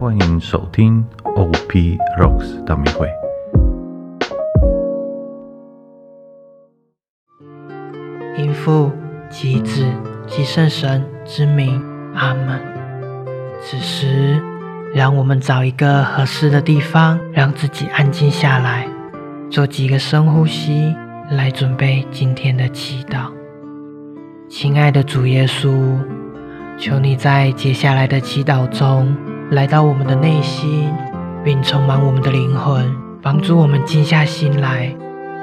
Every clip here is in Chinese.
欢迎收听 OP Rocks 大迷会。因父及子及圣神之名，阿门。此时，让我们找一个合适的地方，让自己安静下来，做几个深呼吸，来准备今天的祈祷。亲爱的主耶稣，求你在接下来的祈祷中，来到我们的内心，并充满我们的灵魂，帮助我们静下心来，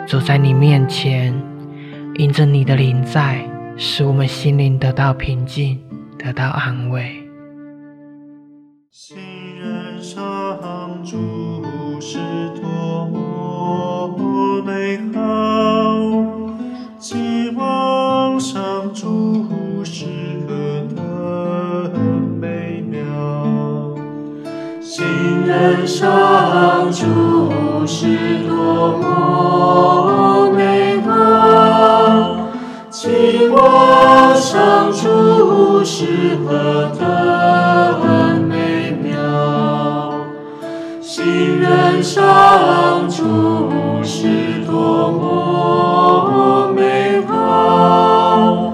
走在你面前，因着你的灵在，使我们心灵得到平静，得到安慰。心人上主是人上主是多么美好，期望上主是何等美妙。新人上主是多么美好，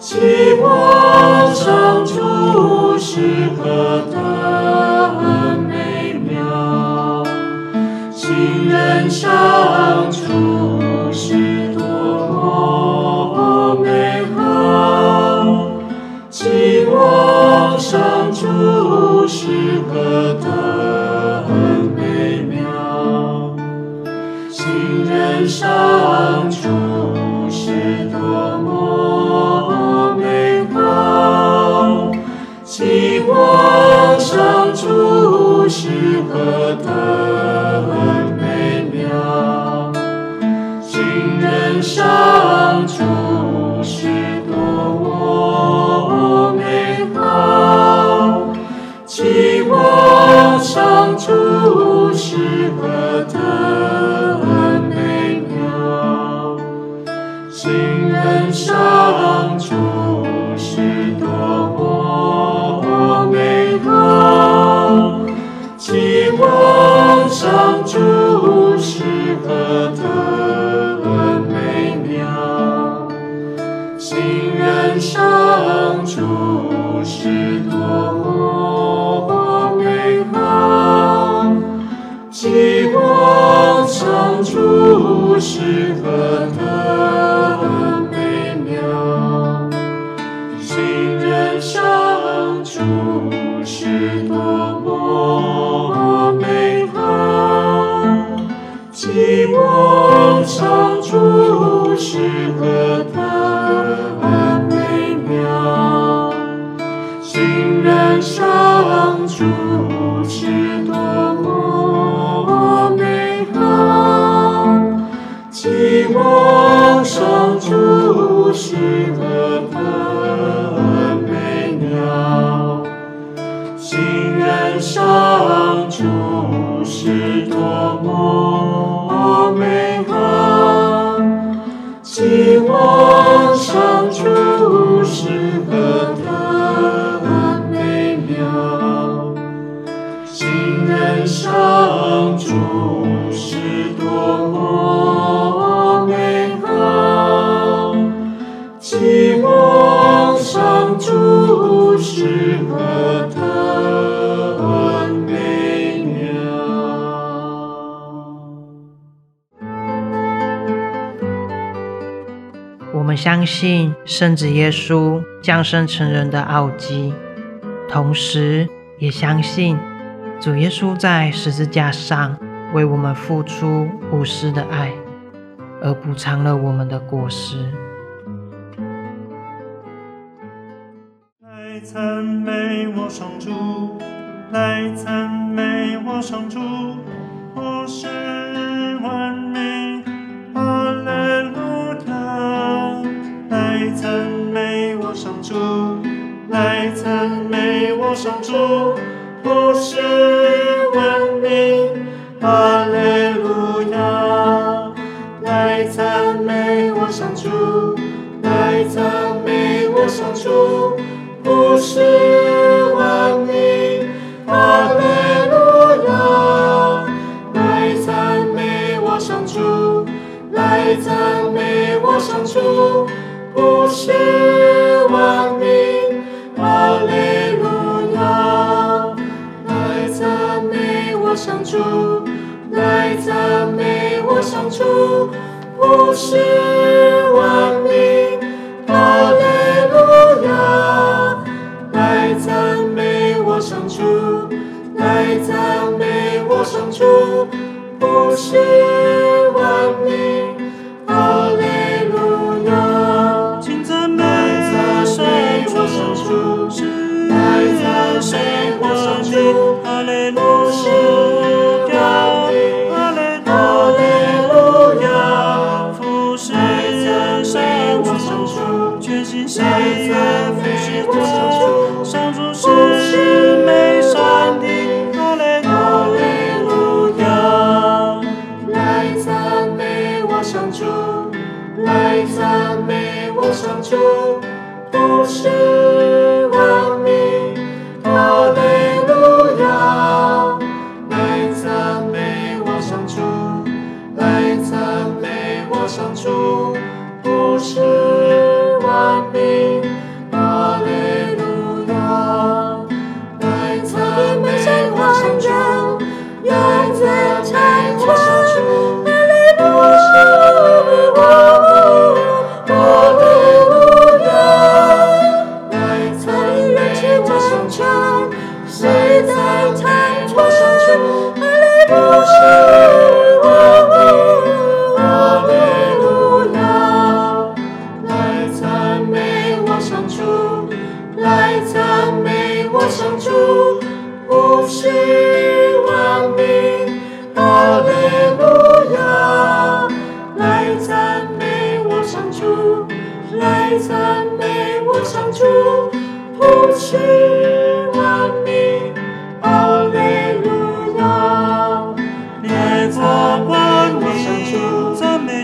期望上主是何何等美妙。新人上主是多么美好，期望上主是何等是相信圣子耶稣降生成人的奥迹，同时也相信主耶稣在十字架上为我们付出无私的爱，而补偿了我们的过失。来赞美我上主，来赞美我上主，我是万民，来赞美我，上主。来赞美我，上主。普世万民，阿列罗亚。来赞美我，上主。来赞美我，上主。普世万民，阿列罗亚。来赞美我，上主。来赞美我，上主。不是来赞美我上主，不是。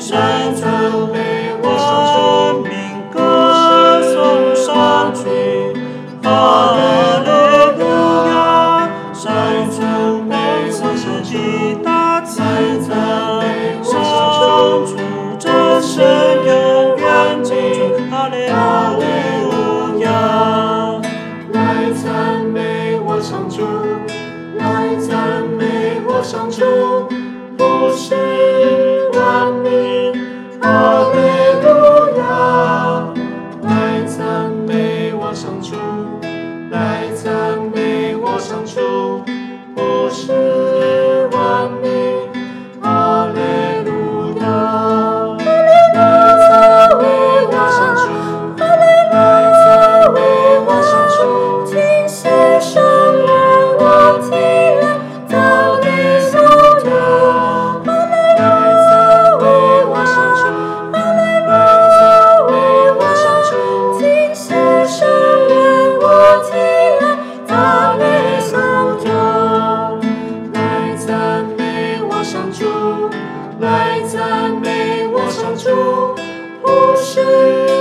shines from 来赞美我上主，不是。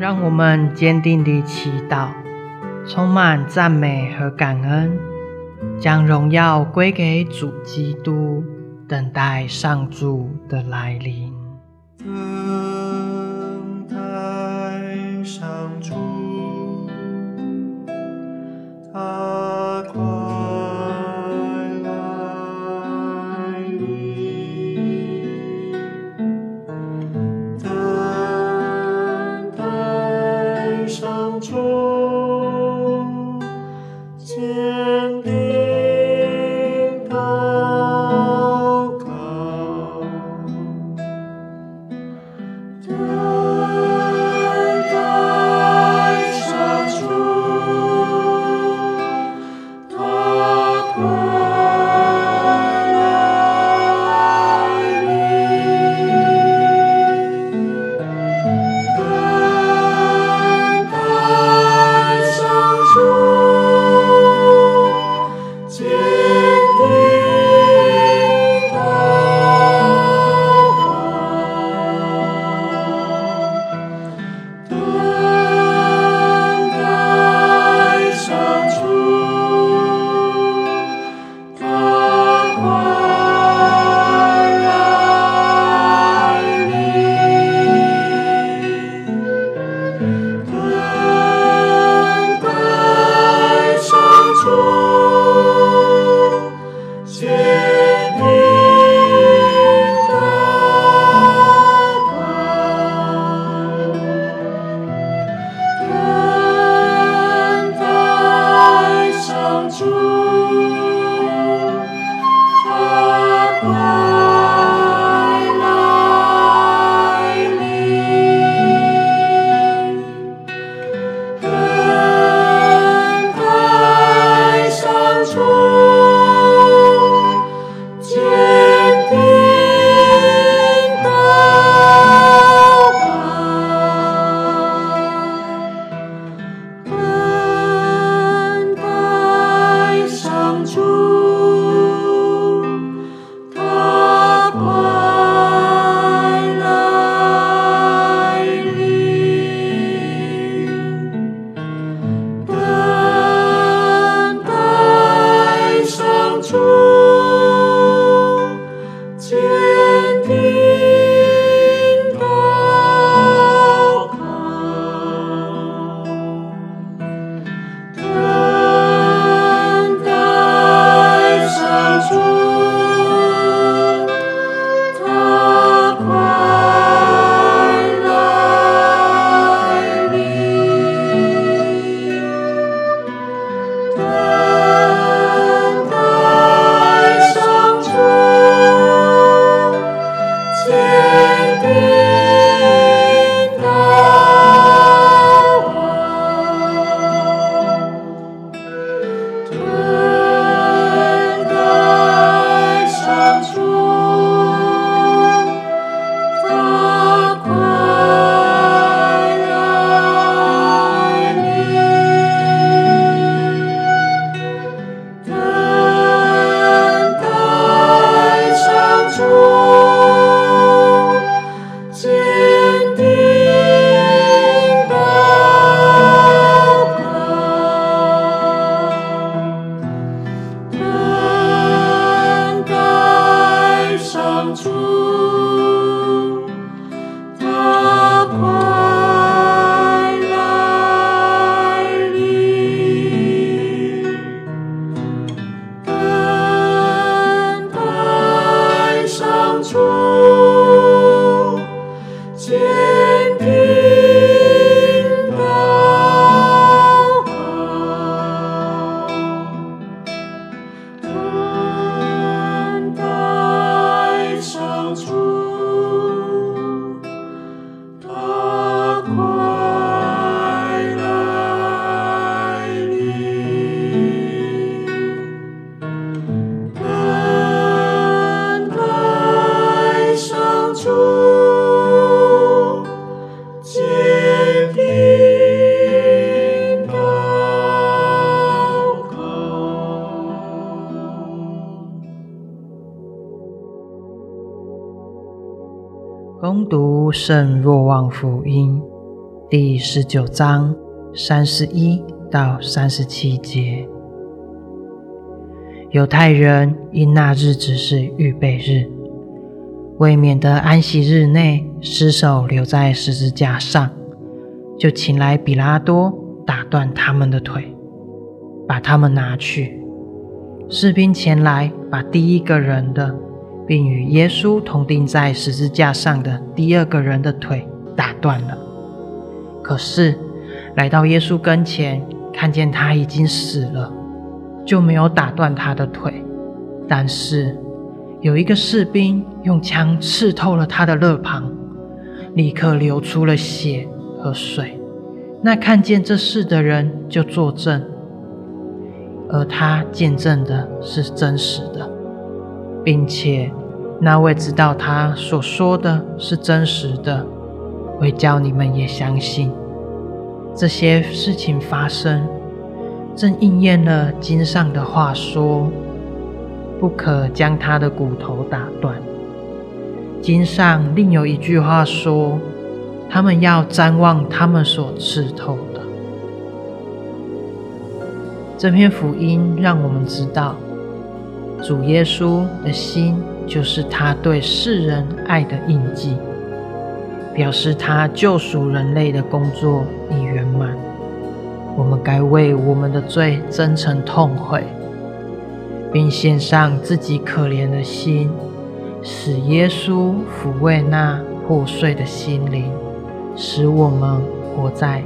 让我们坚定的祈祷充满赞美和感恩将荣耀归给主基督等待上主的来临。攻读圣若望福音第十九章三十一到三十七节。犹太人因那日子是预备日，为免得安息日内尸首留在十字架上，就请来比拉多打断他们的腿，把他们拿去。士兵前来，把第一个人的。并与耶稣同钉在十字架上的第二个人的腿打断了。可是来到耶稣跟前，看见他已经死了，就没有打断他的腿。但是有一个士兵用枪刺透了他的肋旁，立刻流出了血和水。那看见这事的人就作证，而他见证的是真实的，并且。那位知道他所说的是真实的，会叫你们也相信这些事情发生，正应验了经上的话说：“不可将他的骨头打断。”经上另有一句话说：“他们要瞻望他们所刺透的。”这篇福音让我们知道主耶稣的心。就是他对世人爱的印记，表示他救赎人类的工作已圆满。我们该为我们的罪真诚痛悔，并献上自己可怜的心，使耶稣抚慰那破碎的心灵，使我们活在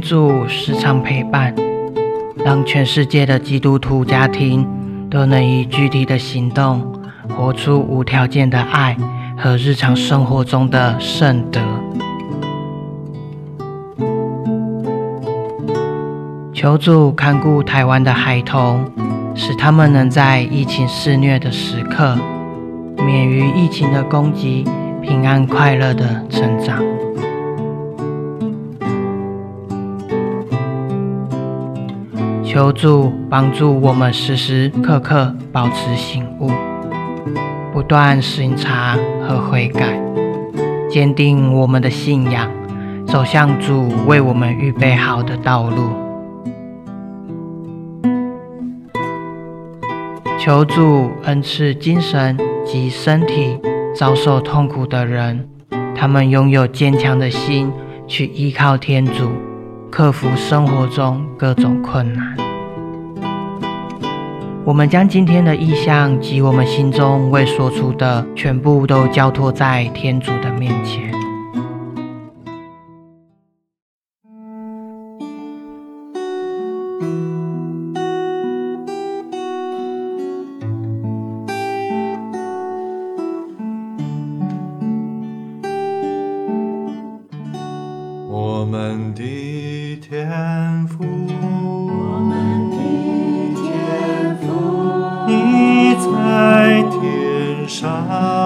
主时常陪伴，让全世界的基督徒家庭都能以具体的行动，活出无条件的爱和日常生活中的圣德。求主看顾台湾的孩童，使他们能在疫情肆虐的时刻，免于疫情的攻击，平安快乐的成长。求助帮助我们时时刻刻保持醒悟，不断审查和悔改，坚定我们的信仰，走向主为我们预备好的道路。求主恩赐精神及身体遭受痛苦的人，他们拥有坚强的心去依靠天主。克服生活中各种困难。我们将今天的意向及我们心中未说出的，全部都交托在天主的面前。我们的天天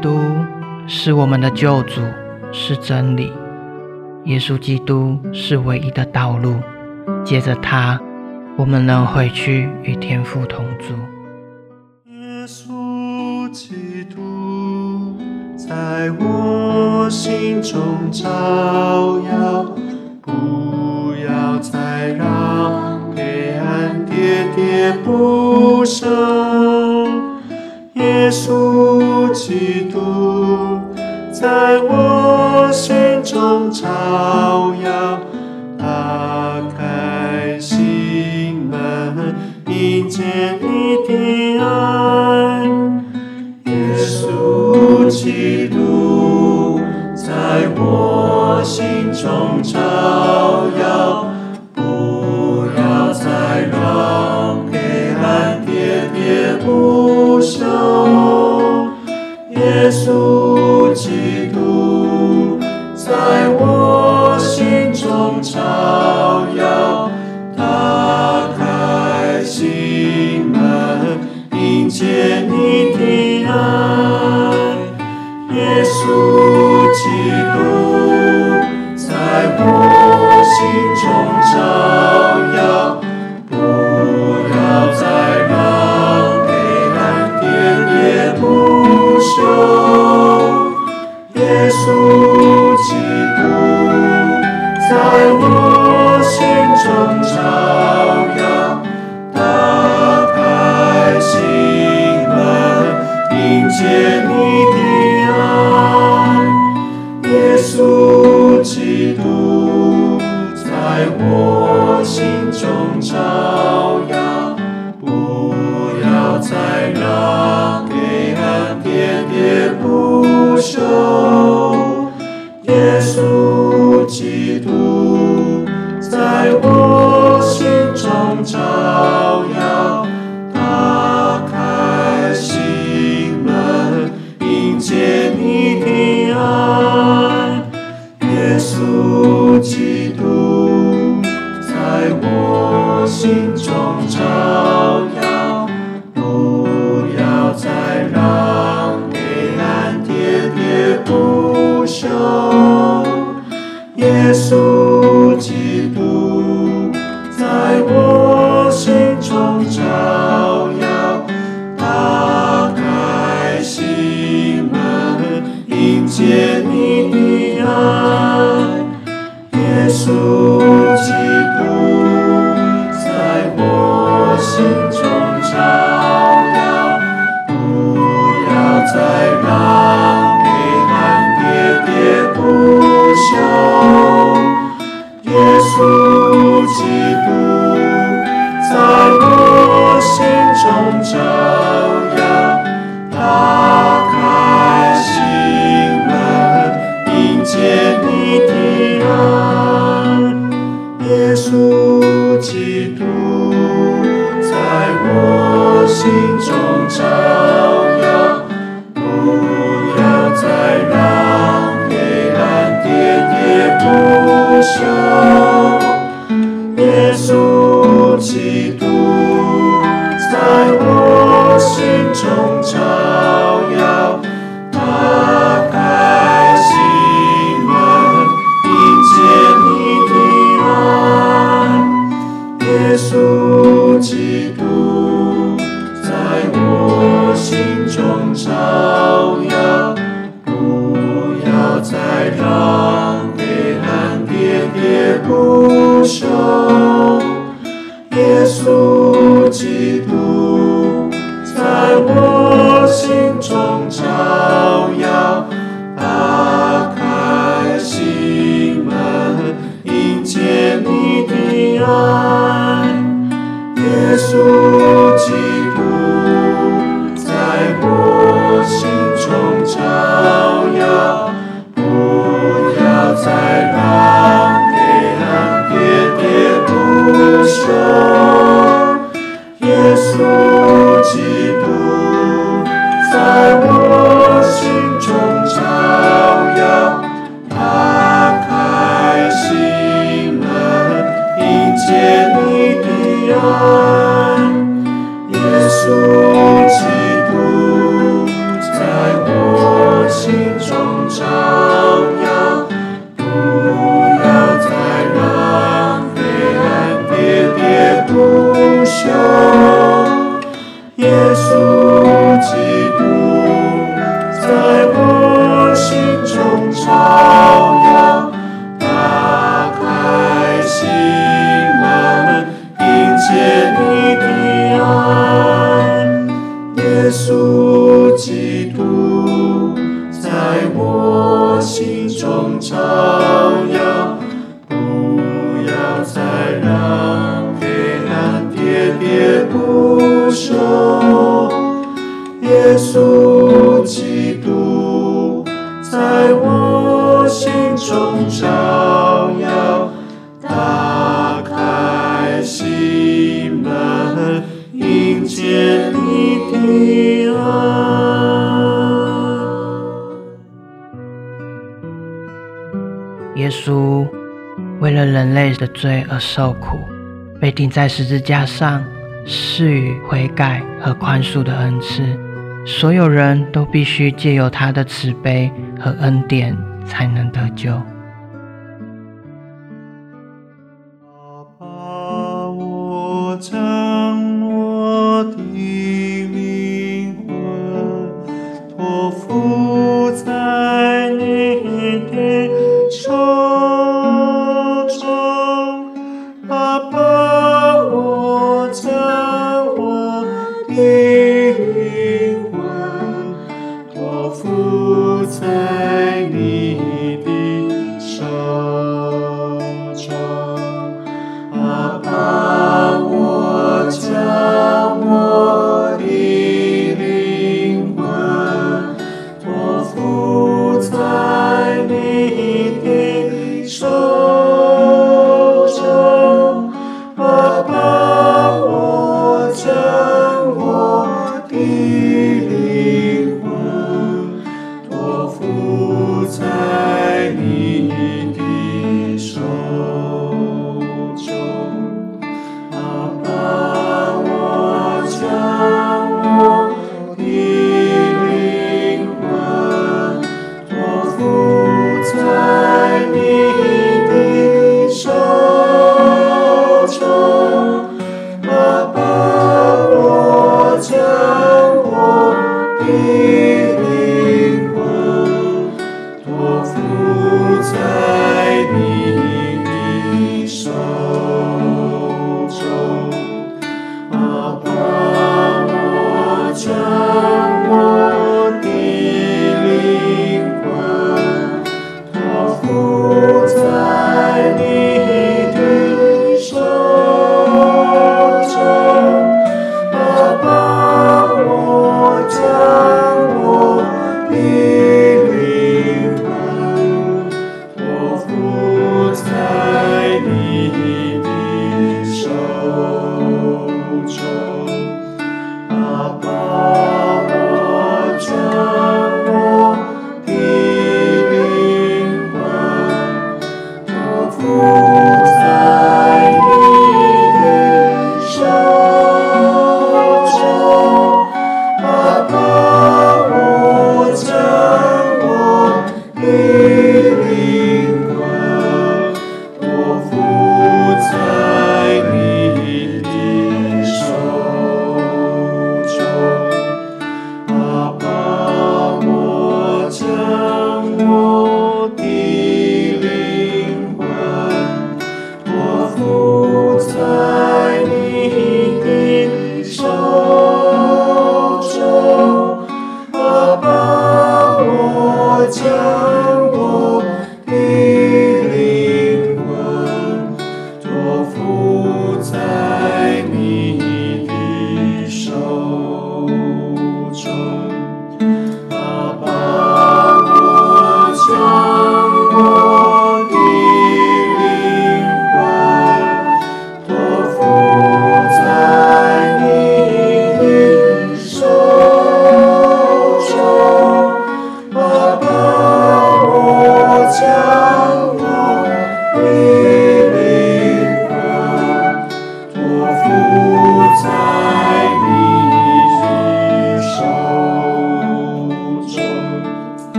都是我们的救主，是真理。耶稣基督是唯一的道路。借着祂，我们能回去与天父同住。耶稣基督在我心中照耀，不要再让黑暗跌跌不休。耶稣基督在我心中照耀，打开心门，迎接你的爱。耶稣基督在我心中照耀。耶稣基督在 soul. 稣为了人类的罪而受苦，被钉在十字架上，赐予悔改和宽恕的恩赐。所有人都必须借由他的慈悲和恩典才能得救。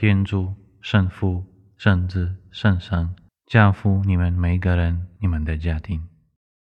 天主、圣父、圣子、圣神教父你们每个人、你们的家庭。